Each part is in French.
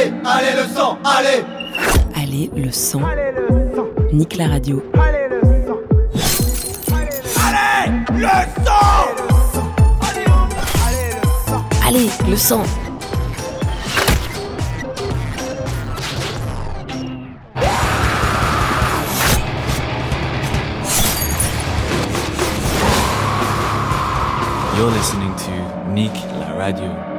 Allez, allez le sang, allez Allez le sang. Nique la radio. Allez le sang Allez le sang Allez le sang. You're listening to Nick la radio.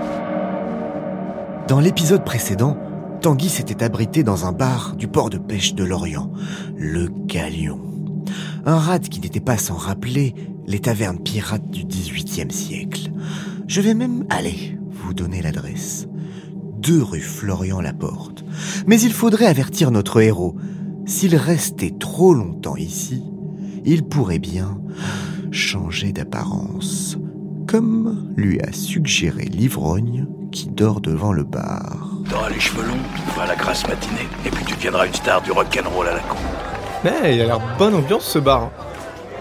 Dans l'épisode précédent, Tanguy s'était abrité dans un bar du port de pêche de Lorient, le Galion. Un rade qui n'était pas sans rappeler les tavernes pirates du XVIIIe siècle. Je vais même aller vous donner l'adresse. Deux rue Florian-Laporte. Mais il faudrait avertir notre héros. S'il restait trop longtemps ici, il pourrait bien changer d'apparence. Comme lui a suggéré l'ivrogne qui dort devant le bar. T'auras les cheveux longs, tu feras la grasse matinée, et puis tu deviendras une star du rock'n'roll à la con. Mais il a l'air bonne ambiance ce bar.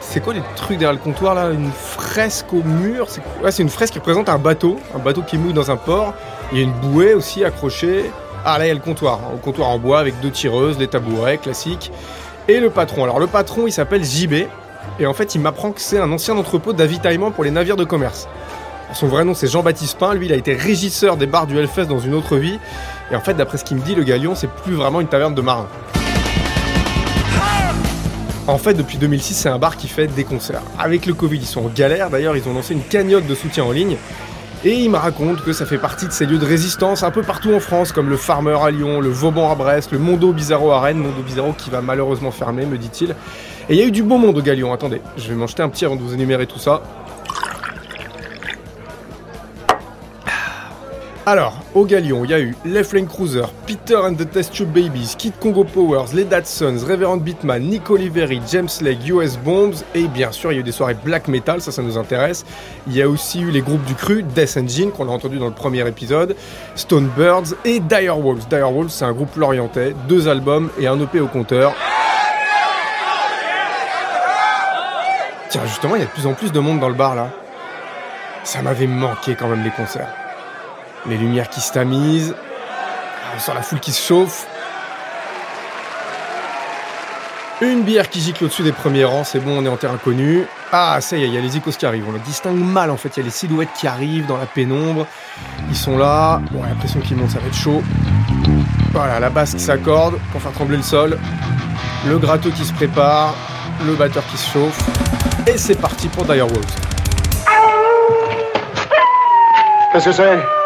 C'est quoi les trucs derrière le comptoir là? Une fresque au mur? C'est ouais, c'est une fresque qui représente un bateau, un bateau qui mouille dans un port. Il y a une bouée aussi accrochée. Ah là il y a le comptoir, hein, au comptoir en bois avec deux tireuses, les tabourets classiques. Et le patron. Alors le patron il s'appelle JB. Et en fait il m'apprend que c'est un ancien entrepôt d'avitaillement pour les navires de commerce. Son vrai nom c'est Jean-Baptiste Pain, lui il a été régisseur des bars du Hellfest dans une autre vie. Et en fait d'après ce qu'il me dit, le Galion c'est plus vraiment une taverne de marins. En fait, depuis 2006, c'est un bar qui fait des concerts. Avec le Covid, ils sont en galère. D'ailleurs, ils ont lancé une cagnotte de soutien en ligne. Et il me raconte que ça fait partie de ces lieux de résistance un peu partout en France, comme le Farmer à Lyon, le Vauban à Brest, le Mondo Bizarro à Rennes, Mondo Bizarro qui va malheureusement fermer, me dit-il. Et il y a eu du beau monde au Galion. Attendez, je vais m'en jeter un petit avant de vous énumérer tout ça. Alors, au Galion, il y a eu Les Flame Cruiser, Peter and the Test Tube Babies, Kid Congo Powers, Les Dadsons, Reverend Beatman, Nick Oliveri, James Legg, US Bombs, et bien sûr, il y a eu des soirées black metal, ça, ça nous intéresse. Il y a aussi eu les groupes du cru, Death Engine, qu'on a entendu dans le premier épisode, Stone Birds et Dire Wolves. Dire Wolves, c'est un groupe lorientais, deux albums et un EP au compteur. Tiens, justement, il y a de plus en plus de monde dans le bar là. Ça m'avait manqué quand même les concerts. Les lumières qui se tamisent. On sent la foule qui se chauffe. Une bière qui gicle au-dessus des premiers rangs, c'est bon, on est en terrain connu. Ah, ça y est, il y a les icônes qui arrivent. On le distingue mal en fait. Il y a les silhouettes qui arrivent dans la pénombre. Ils sont là. Bon, l'impression qu'ils montent, ça va être chaud. Voilà, la basse qui s'accorde pour faire trembler le sol. Le gratteux qui se prépare. Le batteur qui se chauffe. Et c'est parti pour Dire Wolves. Qu'est-ce que c'est?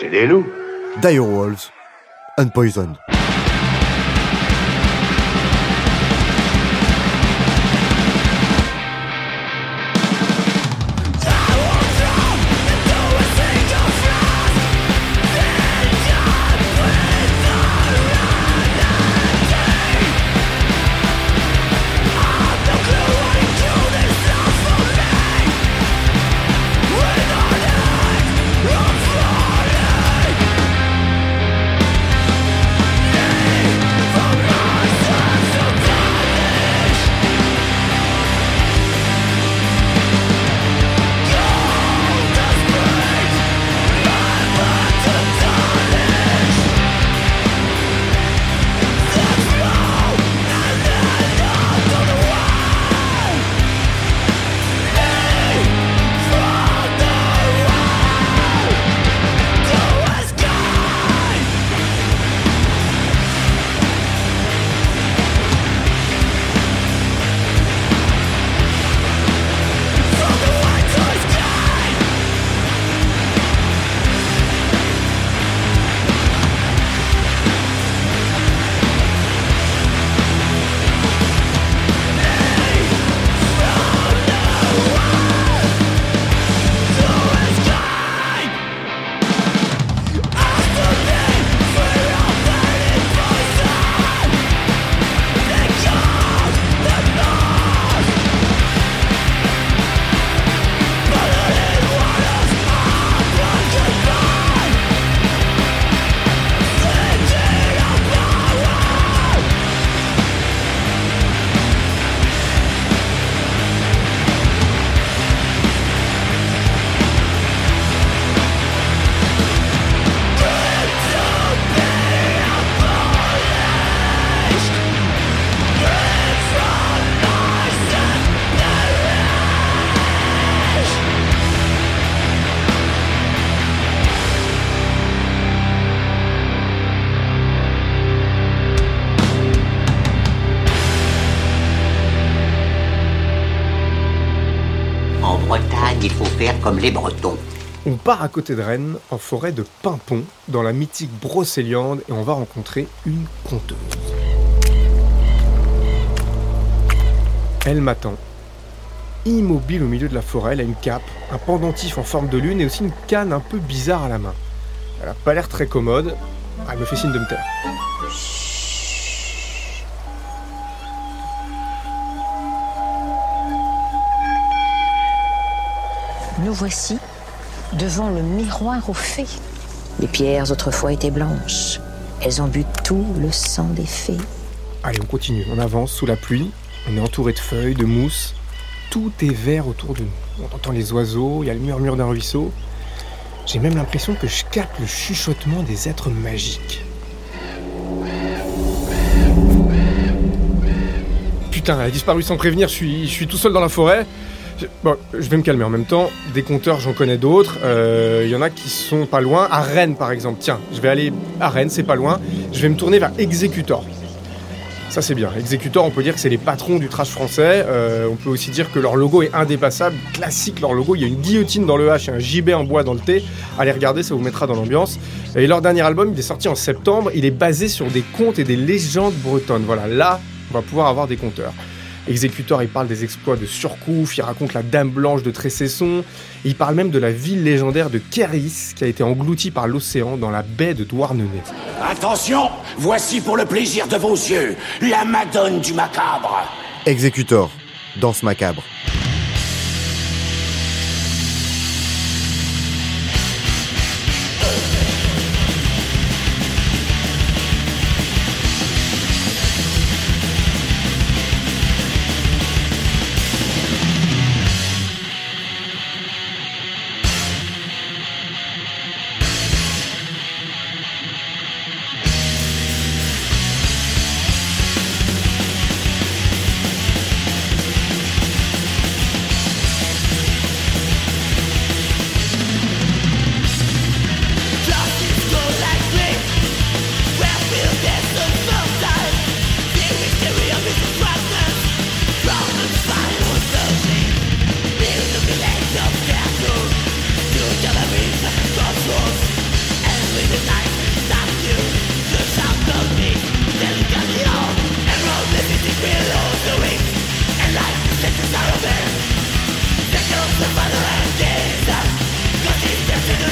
C'est des loups. Dire Wolves, Unpoisoned. Les Bretons. On part à côté de Rennes, en forêt de Pimpon, dans la mythique Brocéliande, et on va rencontrer une conteuse. Elle m'attend. Immobile au milieu de la forêt, elle a une cape, un pendentif en forme de lune et aussi une canne un peu bizarre à la main. Elle a pas l'air très commode. Elle me fait signe de me taire. Nous voici devant le miroir aux fées. Les pierres autrefois étaient blanches. Elles ont bu tout le sang des fées. Allez, on continue. On avance sous la pluie. On est entouré de feuilles, de mousse. Tout est vert autour de nous. On entend les oiseaux, il y a le murmure d'un ruisseau. J'ai même l'impression que je capte le chuchotement des êtres magiques. Putain, elle a disparu sans prévenir, je suis, je suis tout seul dans la forêt. Bon, je vais me calmer en même temps. Des compteurs, j'en connais d'autres. Euh, Il y en a qui sont pas loin. À Rennes, par exemple. Tiens, je vais aller à Rennes, c'est pas loin. Je vais me tourner vers Executor. Ça c'est bien. Executor, on peut dire que c'est les patrons du trash français. Euh, on peut aussi dire que leur logo est indépassable, classique leur logo. Il y a une guillotine dans le H et un gibet en bois dans le T. Allez regarder, ça vous mettra dans l'ambiance. Et leur dernier album, il est sorti en septembre. Il est basé sur des contes et des légendes bretonnes. Voilà, là, on va pouvoir avoir des compteurs. Executor, il parle des exploits de Surcouf, il raconte la Dame Blanche de Trécesson, et il parle même de la ville légendaire de Kéris qui a été engloutie par l'océan dans la baie de Douarnenez. Attention, voici pour le plaisir de vos yeux, la Madone du macabre. Executor, danse macabre.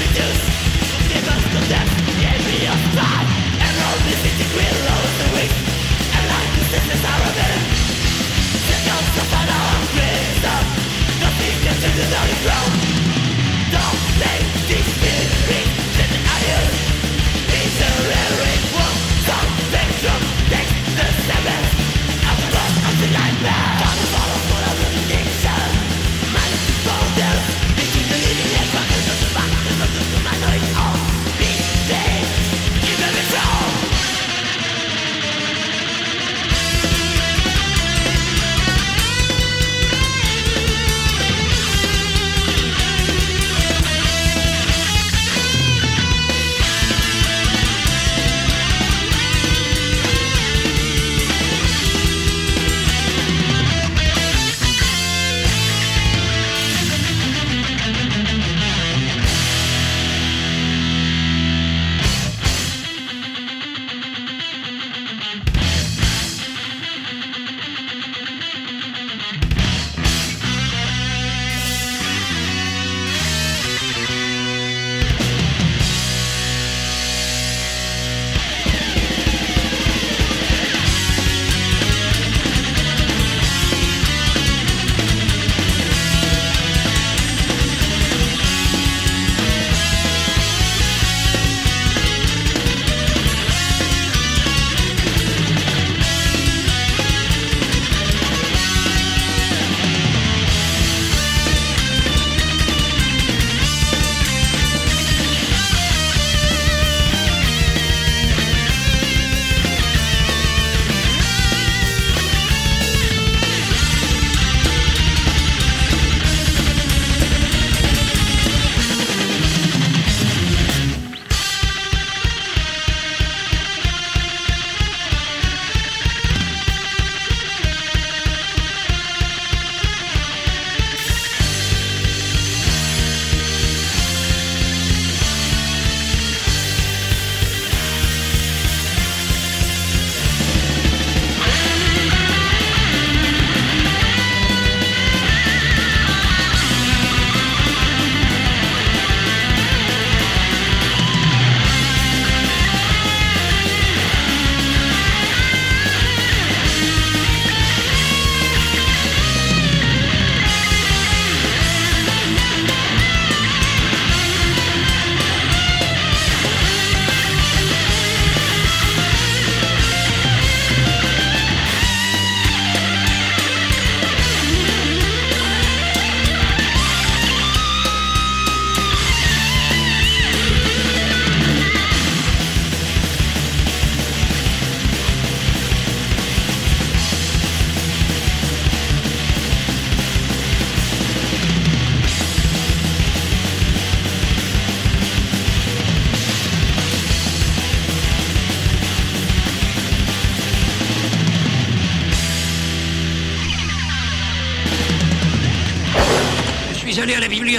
reduce. Give us to death, give me a time, and all this is will.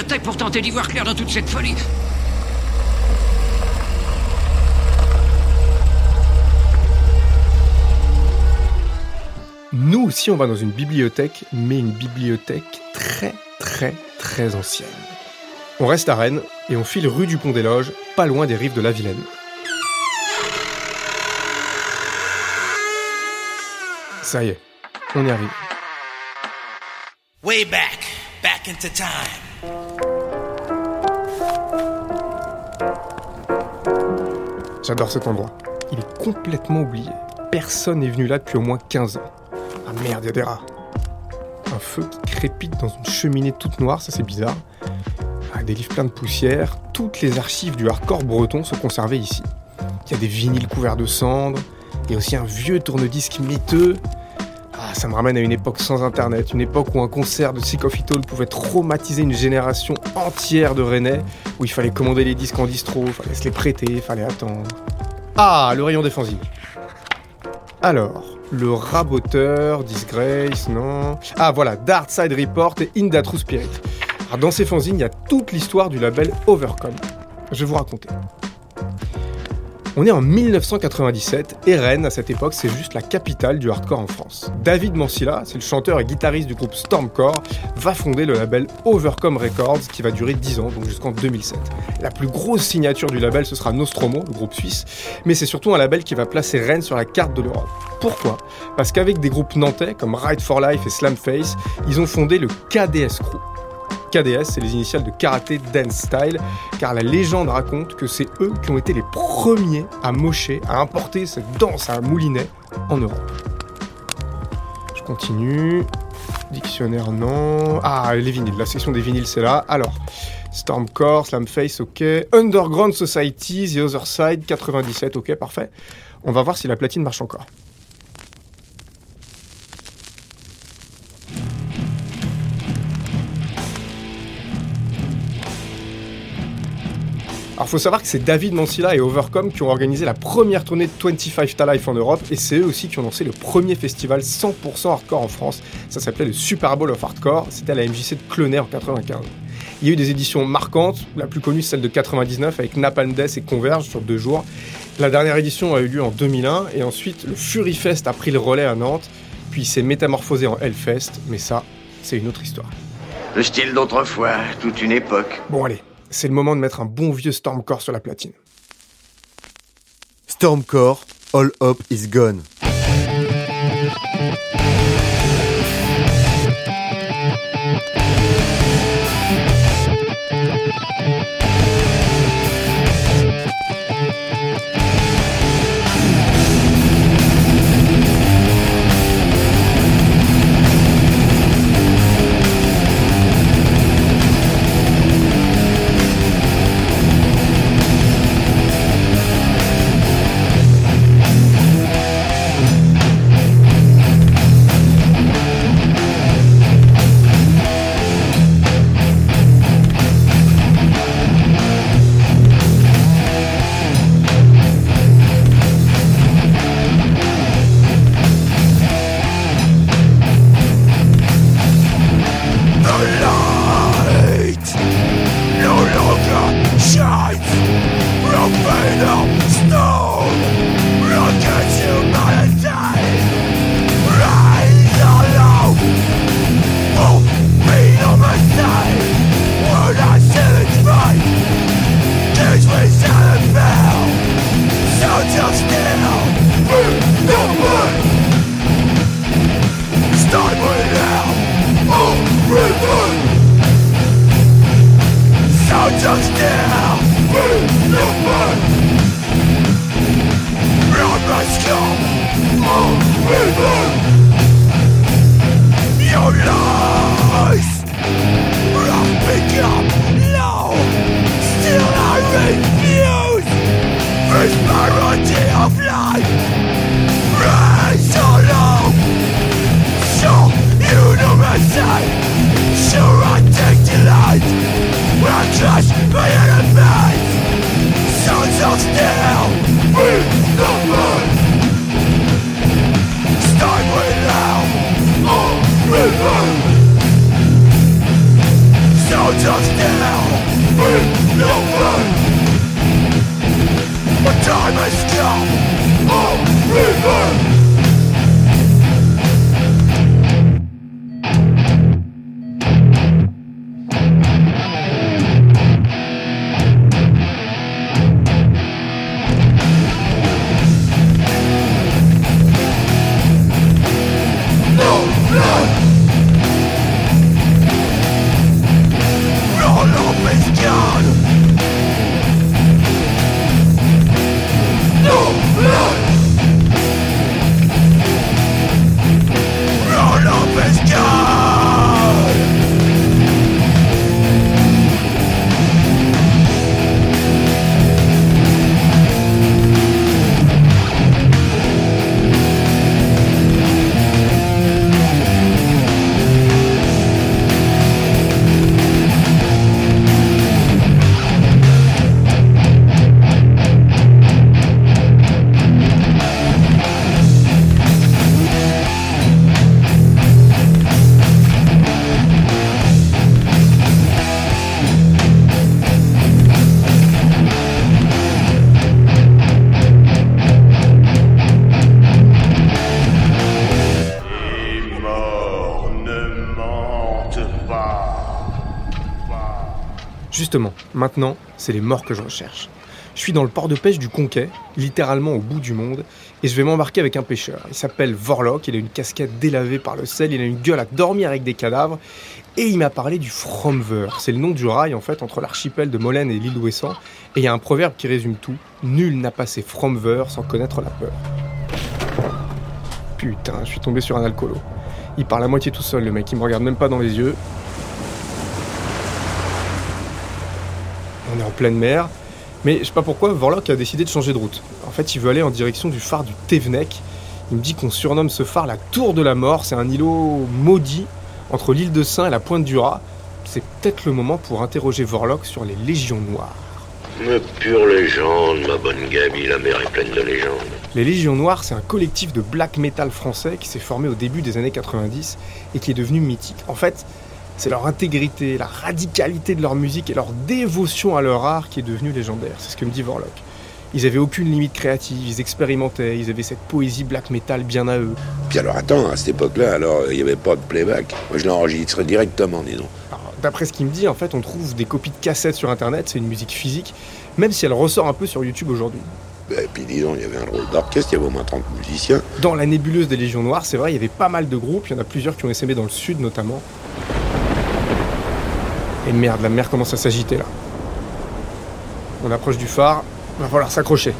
Bibliothèque pour tenter d'y voir clair dans toute cette folie. Nous aussi, on va dans une bibliothèque, mais une bibliothèque très, très, très ancienne. On reste à Rennes et on file rue du Pont des Loges, pas loin des rives de la Vilaine. Ça y est, on y arrive. Way back, back into time. J'adore cet endroit. Il est complètement oublié. Personne n'est venu là depuis au moins 15 ans. Ah merde, y a des rats. Un feu qui crépite dans une cheminée toute noire, ça c'est bizarre. Ah, des livres pleins de poussière. Toutes les archives du hardcore breton sont conservées ici. Il y a des vinyles couverts de cendres. Il y a aussi un vieux tourne-disque miteux. Ah, ça me ramène à une époque sans internet, une époque où un concert de Sick of It All pouvait traumatiser une génération entière de Rennais, où il fallait commander les disques en distro, fallait se les prêter, fallait attendre. Ah, le rayon fanzines. Alors, le raboteur, Disgrace, non Ah voilà, Dark Side Report et In That True Spirit. Alors, dans ces fanzines, il y a toute l'histoire du label Overcome. Je vais vous raconter. On est en 1997 et Rennes, à cette époque, c'est juste la capitale du hardcore en France. David Mancilla, c'est le chanteur et guitariste du groupe Stormcore, va fonder le label Overcome Records qui va durer 10 ans, donc jusqu'en 2007. La plus grosse signature du label, ce sera Nostromo, le groupe suisse, mais c'est surtout un label qui va placer Rennes sur la carte de l'Europe. Pourquoi? Parce qu'avec des groupes nantais comme Ride for Life et Slamface, ils ont fondé le KDS Crew. KDS, c'est les initiales de Karate Dance Style, car la légende raconte que c'est eux qui ont été les premiers à mocher, à importer cette danse à moulinet en Europe. Je continue. Dictionnaire, non. Ah, les vinyles, la section des vinyles, c'est là. Alors, Stormcore, Slamface, ok. Underground Society, The Other Side, 97, ok, parfait. On va voir si la platine marche encore. Alors faut savoir que c'est David Mancilla et Overcome qui ont organisé la première tournée de 25 Ta Life en Europe et c'est eux aussi qui ont lancé le premier festival 100% hardcore en France. Ça s'appelait le Super Bowl of Hardcore, c'était à la MJC de Clenay en 95. Il y a eu des éditions marquantes, la plus connue celle de 99 avec Napalm Death et Converge sur deux jours. La dernière édition a eu lieu en 2001 et ensuite le Fury Fest a pris le relais à Nantes, puis s'est métamorphosé en Hellfest, mais ça, c'est une autre histoire. Le style d'autrefois, toute une époque. Bon allez, c'est le moment de mettre un bon vieux Stormcore sur la platine. Stormcore, All Hope is Gone. Maintenant, c'est les morts que je recherche. Je suis dans le port de pêche du Conquet, littéralement au bout du monde, et je vais m'embarquer avec un pêcheur. Il s'appelle Vorlock, il a une casquette délavée par le sel, il a une gueule à dormir avec des cadavres, et il m'a parlé du Fromver. C'est le nom du rail en fait entre l'archipel de Molène et l'île d'Ouessant, et il y a un proverbe qui résume tout nul n'a passé Fromver sans connaître la peur. Putain, je suis tombé sur un alcoolo. Il parle à moitié tout seul, le mec, il me regarde même pas dans les yeux. On est en pleine mer. Mais je sais pas pourquoi, Vorlock a décidé de changer de route. En fait, il veut aller en direction du phare du Tevenek. Il me dit qu'on surnomme ce phare la Tour de la Mort. C'est un îlot maudit entre l'île de Saint et la pointe du Rat. C'est peut-être le moment pour interroger Vorlock sur les Légions Noires. Mais pure légende, ma bonne Gabi, la mer est pleine de légendes. Les Légions Noires, c'est un collectif de black metal français qui s'est formé au début des années 90 et qui est devenu mythique. En fait, c'est leur intégrité, la radicalité de leur musique et leur dévotion à leur art qui est devenue légendaire. C'est ce que me dit Vorlock. Ils avaient aucune limite créative, ils expérimentaient, ils avaient cette poésie black metal bien à eux. Puis alors attends, à cette époque-là, alors il n'y avait pas de playback. Moi je l'enregistrais directement, disons. D'après ce qu'il me dit, en fait, on trouve des copies de cassettes sur internet, c'est une musique physique, même si elle ressort un peu sur YouTube aujourd'hui. Et puis disons, il y avait un rôle d'orchestre, il y avait au moins 30 musiciens. Dans la nébuleuse des Légions Noires, c'est vrai, il y avait pas mal de groupes, il y en a plusieurs qui ont essaimé dans le sud notamment. Et merde, la mer commence à s'agiter là. On approche du phare, va falloir s'accrocher.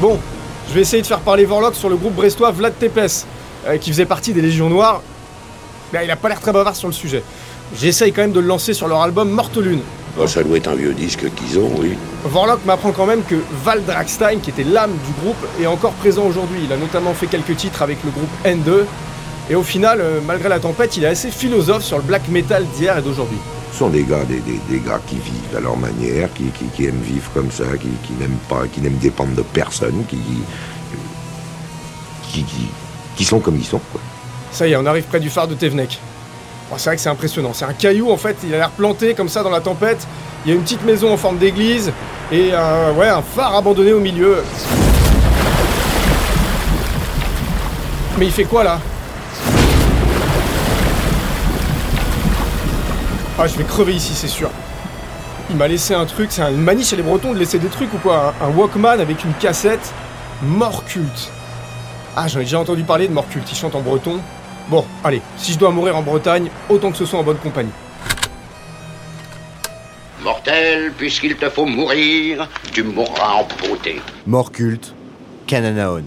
Bon, je vais essayer de faire parler Vorlock sur le groupe brestois Vlad Tepes, euh, qui faisait partie des Légions Noires. Mais il a pas l'air très bavard sur le sujet. J'essaye quand même de le lancer sur leur album Morte Lune. Oh, ça doit être un vieux disque qu'ils ont, oui. Vorlock m'apprend quand même que Val Dragstein, qui était l'âme du groupe, est encore présent aujourd'hui. Il a notamment fait quelques titres avec le groupe N2. Et au final, euh, malgré la tempête, il est assez philosophe sur le black metal d'hier et d'aujourd'hui. Ce sont des gars, des, des- des gars qui vivent à leur manière, qui, qui- qui aiment vivre comme ça, qui, qui n'aiment pas, qui n'aiment dépendre de personne, qui, qui, qui, sont comme ils sont, quoi. Ça y est, on arrive près du phare de Tevenek. Bon, c'est vrai que c'est impressionnant. C'est un caillou, en fait, il a l'air planté comme ça dans la tempête. Il y a une petite maison en forme d'église et un, ouais, un phare abandonné au milieu. Mais il fait quoi là? Ah, je vais crever ici, c'est sûr. Il m'a laissé un truc, c'est une manie chez les Bretons de laisser des trucs ou quoi Un, un Walkman avec une cassette mort culte. Ah, j'en ai déjà entendu parler de mort culte, ils chantent en breton. Bon, allez, si je dois mourir en Bretagne, autant que ce soit en bonne compagnie. Mortel, puisqu'il te faut mourir, tu mourras en beauté. Mort culte, Cananaon.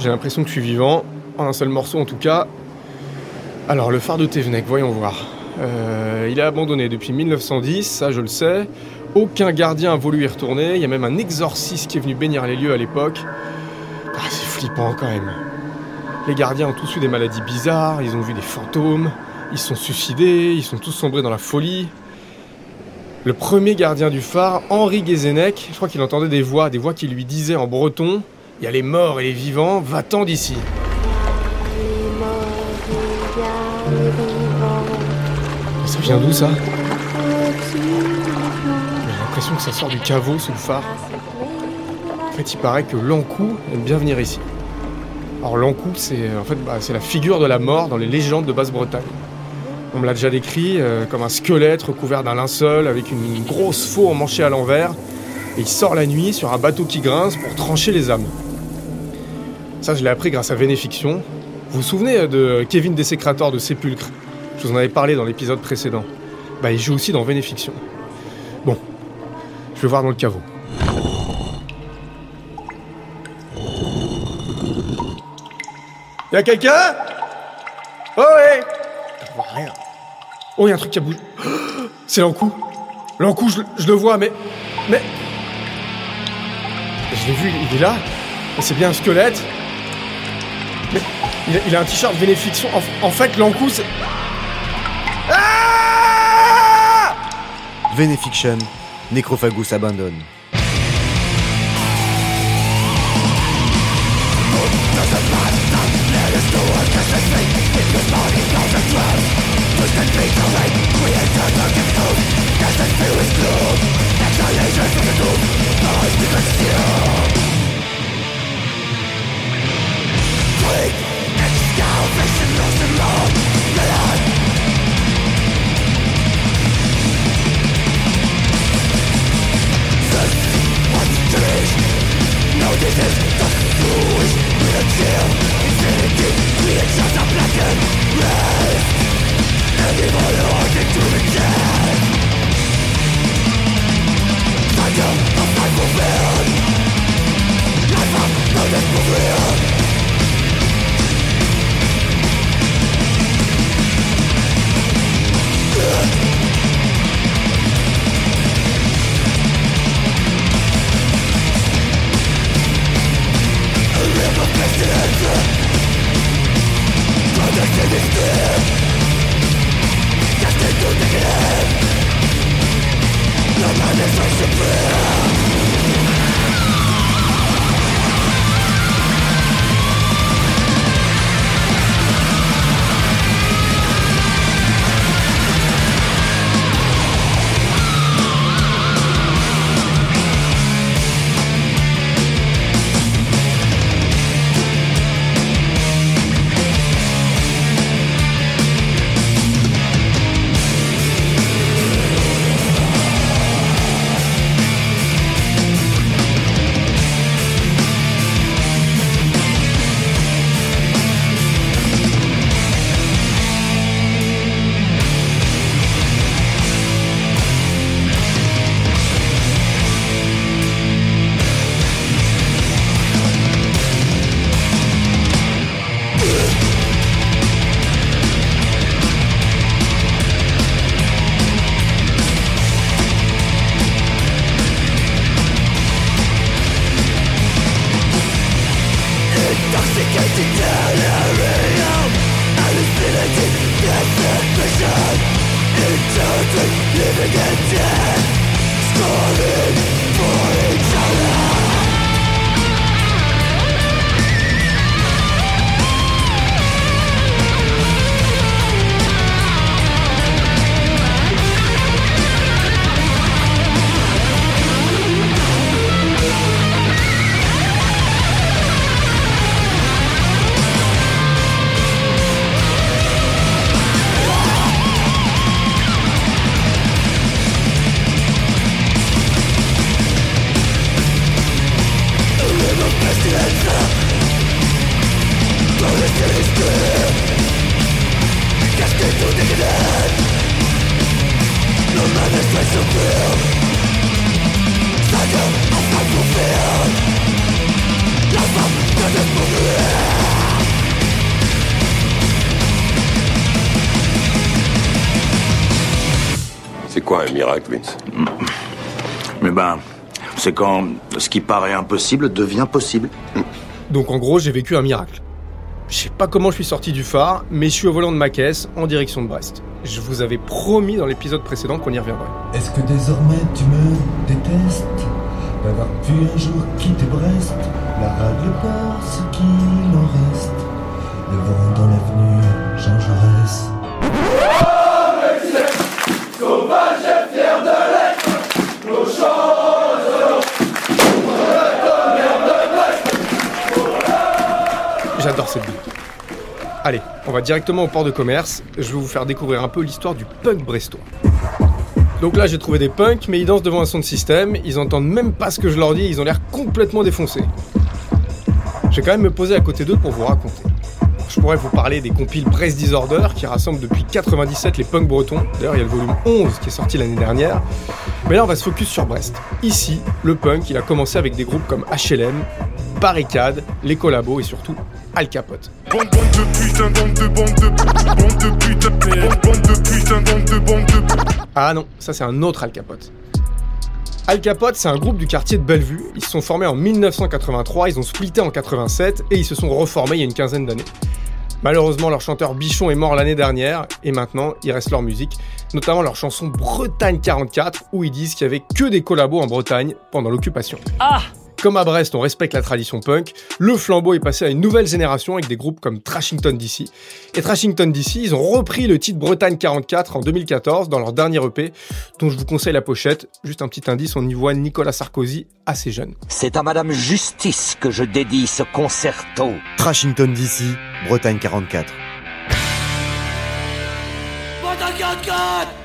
J'ai l'impression que je suis vivant, en un seul morceau en tout cas. Alors, le phare de Thévenec, voyons voir. Euh, il est abandonné depuis 1910, ça je le sais. Aucun gardien a voulu y retourner, il y a même un exorciste qui est venu bénir les lieux à l'époque. Ah, c'est flippant quand même. Les gardiens ont tous eu des maladies bizarres, ils ont vu des fantômes, ils sont suicidés, ils sont tous sombrés dans la folie. Le premier gardien du phare, Henri Guézenec, je crois qu'il entendait des voix, des voix qui lui disaient en breton Il y a les morts et les vivants, va-t'en d'ici. Ça vient d'où ça J'ai l'impression que ça sort du caveau sous le phare. En fait, il paraît que l'Ankou aime bien venir ici. Alors l'Ankou, c'est en fait bah, c'est la figure de la mort dans les légendes de Basse-Bretagne. On me l'a déjà décrit euh, comme un squelette recouvert d'un linceul avec une, une grosse faux emmanchée à l'envers. Et il sort la nuit sur un bateau qui grince pour trancher les âmes. Ça, je l'ai appris grâce à Vénéfiction. Vous vous souvenez euh, de Kevin Dessécrator de Sépulcre? Je vous en avais parlé dans l'épisode précédent. Bah, il joue aussi dans Vénéfiction. Bon, je vais voir dans le caveau. Y'a quelqu'un? Oh ouais Je vois rien. Oh, y'a un truc qui a bougé. C'est l'encou. L'encou, je, je le vois, mais. Mais. Je l'ai vu, il est là. C'est bien un squelette. Il a, un t-shirt bénéfiction. En, fait, Lankou. Ah Venefiction, Necrophagus abandonne. Who is real kill? Infinity, we are just a blessing C'est quoi un miracle, Vince Mais ben, c'est quand ce qui paraît impossible devient possible. Donc en gros, j'ai vécu un miracle. Je sais pas comment je suis sorti du phare, mais je suis au volant de ma caisse en direction de Brest. Je vous avais promis dans l'épisode précédent qu'on y reviendrait. Est-ce que désormais tu me détestes D'avoir pu un jour quitter Brest? La règle pas ce qu'il en reste Le vent J'adore cette ville. Allez, on va directement au port de commerce. Je vais vous faire découvrir un peu l'histoire du punk brestois. Donc là, j'ai trouvé des punks, mais ils dansent devant un son de système. Ils entendent même pas ce que je leur dis. Ils ont l'air complètement défoncés. Je vais quand même me poser à côté d'eux pour vous raconter. Je pourrais vous parler des compiles Brest Disorder qui rassemblent depuis 97 les punks bretons. D'ailleurs, il y a le volume 11 qui est sorti l'année dernière. Mais là, on va se focus sur Brest. Ici, le punk, il a commencé avec des groupes comme HLM, Barricade, Les Collabos et surtout Al Capote. Bande, bande de putain, bande de bande de bande de putain, bande, bande de putain, bande de bande de Ah non, ça c'est un autre Al Capote. Al Capote, c'est un groupe du quartier de Bellevue. Ils se sont formés en 1983, ils ont splitté en 87 et ils se sont reformés il y a une quinzaine d'années. Malheureusement, leur chanteur Bichon est mort l'année dernière et maintenant il reste leur musique, notamment leur chanson Bretagne 44 où ils disent qu'il y avait que des collabos en Bretagne pendant l'occupation. Ah Comme à Brest, on respecte la tradition punk, le flambeau est passé à une nouvelle génération avec des groupes comme Trashington DC. Et Trashington DC, ils ont repris le titre Bretagne 44 en 2014 dans leur dernier EP, dont je vous conseille la pochette. Juste un petit indice, on y voit Nicolas Sarkozy assez jeune. C'est à Madame Justice que je dédie ce concerto. Trashington DC, Bretagne 44. Bretagne 44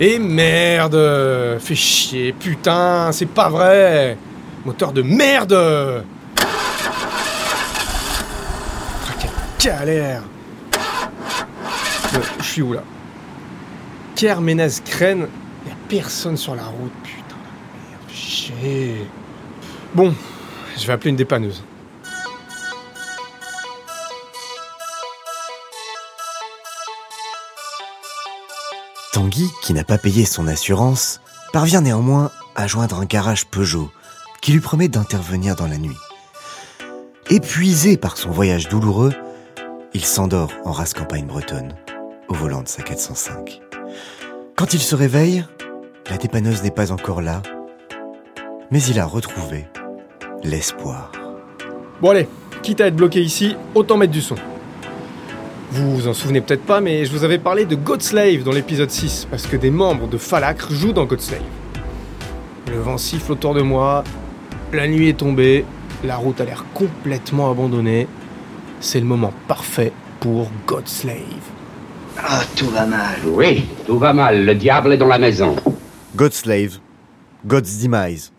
Et merde Fais chier, putain, c'est pas vrai Moteur de merde Ah, quelle galère Euh, Je suis où là? Kerménez Crène, y'a personne sur la route, putain merde, chier. Bon, je vais appeler une dépanneuse. Tanguy, qui n'a pas payé son assurance, parvient néanmoins à joindre un garage Peugeot qui lui promet d'intervenir dans la nuit. Épuisé par son voyage douloureux, Il s'endort en race campagne bretonne, au volant de sa 405. Quand il se réveille, la dépanneuse n'est pas encore là, mais il a retrouvé l'espoir. Bon allez, quitte à être bloqué ici, autant mettre du son. Vous vous en souvenez peut-être pas, mais je vous avais parlé de Godslave dans l'épisode 6, parce que des membres de Falacre jouent dans Godslave. Le vent siffle autour de moi, la nuit est tombée, la route a l'air complètement abandonnée. C'est le moment parfait pour Godslave. Ah, tout va mal. Oui, tout va mal. Le diable est dans la maison. Godslave, God's Demise.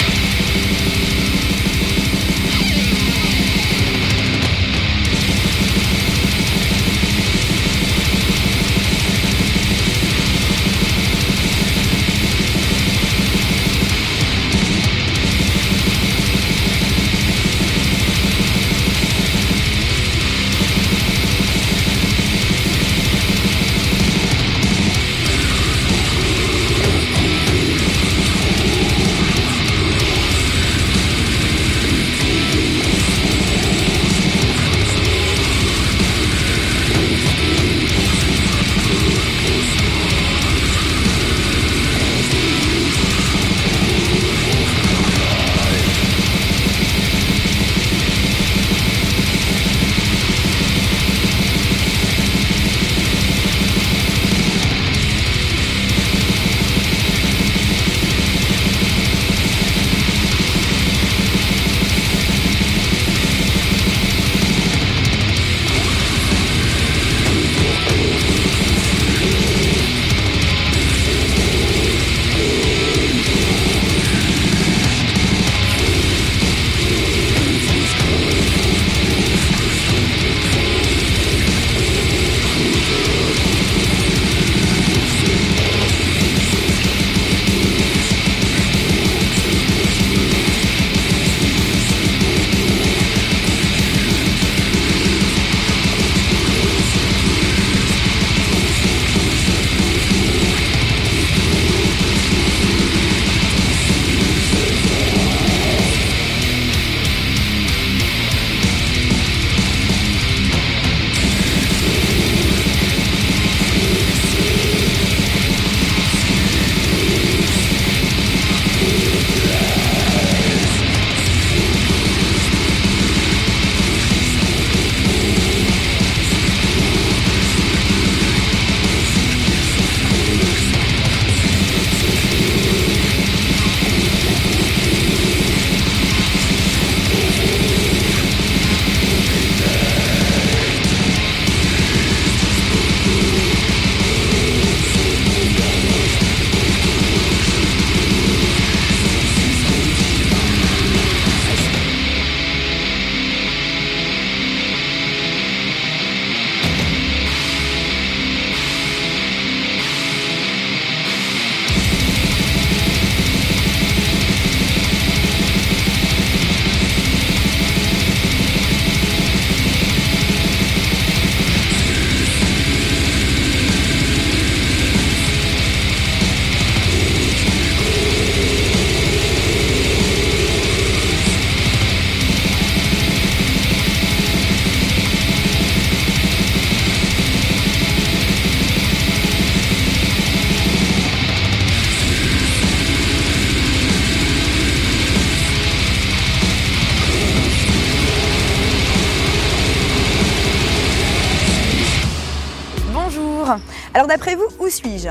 D'après vous, où suis-je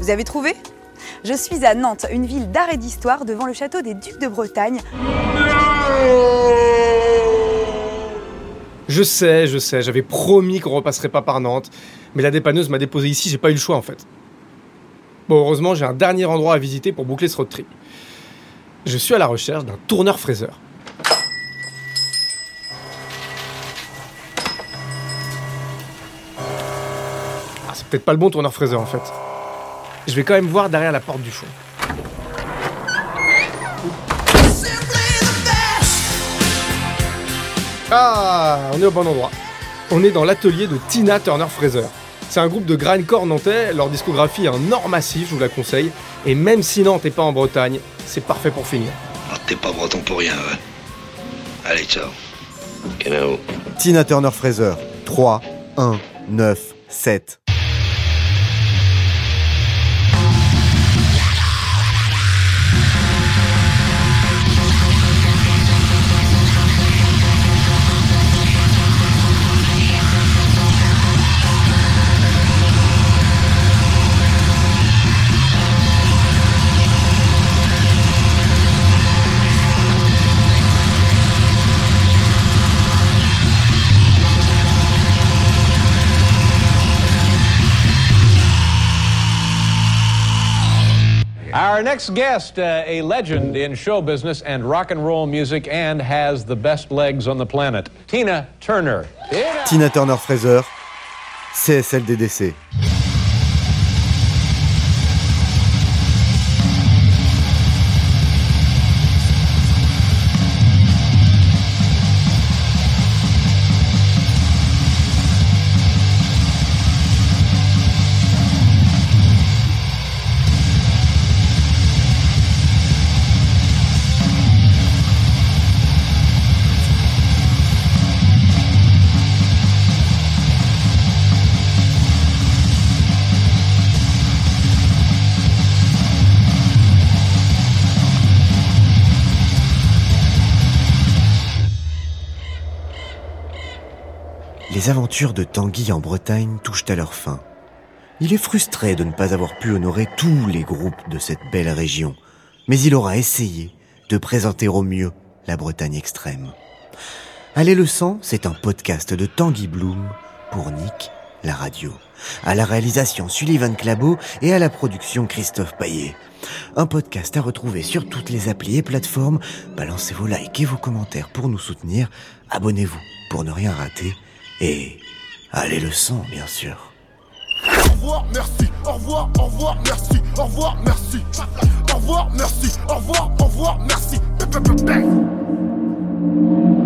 Vous avez trouvé Je suis à Nantes, une ville d'art et d'histoire devant le château des Ducs de Bretagne. Je sais, je sais, j'avais promis qu'on repasserait pas par Nantes, mais la dépanneuse m'a déposé ici, j'ai pas eu le choix en fait. Bon, heureusement, j'ai un dernier endroit à visiter pour boucler ce road trip. Je suis à la recherche d'un tourneur-fraiseur. Ah, peut-être pas le bon tourneur-fraiseur en fait. Je vais quand même voir derrière la porte du fond. Ah, on est au bon endroit. On est dans l'atelier de Tina Turner Fraser. C'est un groupe de grindcore nantais, leur discographie est un or massif, je vous la conseille. Et même si Nantes n'est pas en Bretagne, c'est parfait pour finir. Ah, T'es pas breton pour rien, ouais. Allez, ciao. Tina Turner Fraser. 3, 1, 9, 7. Our next guest, uh, a legend in show business and rock and roll music, and has the best legs on the planet, Tina Turner. Tina! Tina Turner Fraser. CSLDDC. Les aventures de Tanguy en Bretagne touchent à leur fin. Il est frustré de ne pas avoir pu honorer tous les groupes de cette belle région, mais il aura essayé de présenter au mieux la Bretagne extrême. Allez le sang, c'est un podcast de Tanguy Bloom pour Nick, la radio. À la réalisation Sullivan Clabot et à la production Christophe Paillet. Un podcast à retrouver sur toutes les applis et plateformes. Balancez vos likes et vos commentaires pour nous soutenir. Abonnez-vous pour ne rien rater. Et à les leçons, bien sûr. Au revoir, merci, au revoir, au revoir, merci, au revoir, merci. Au revoir, merci, au revoir, au revoir, merci. Au revoir, merci.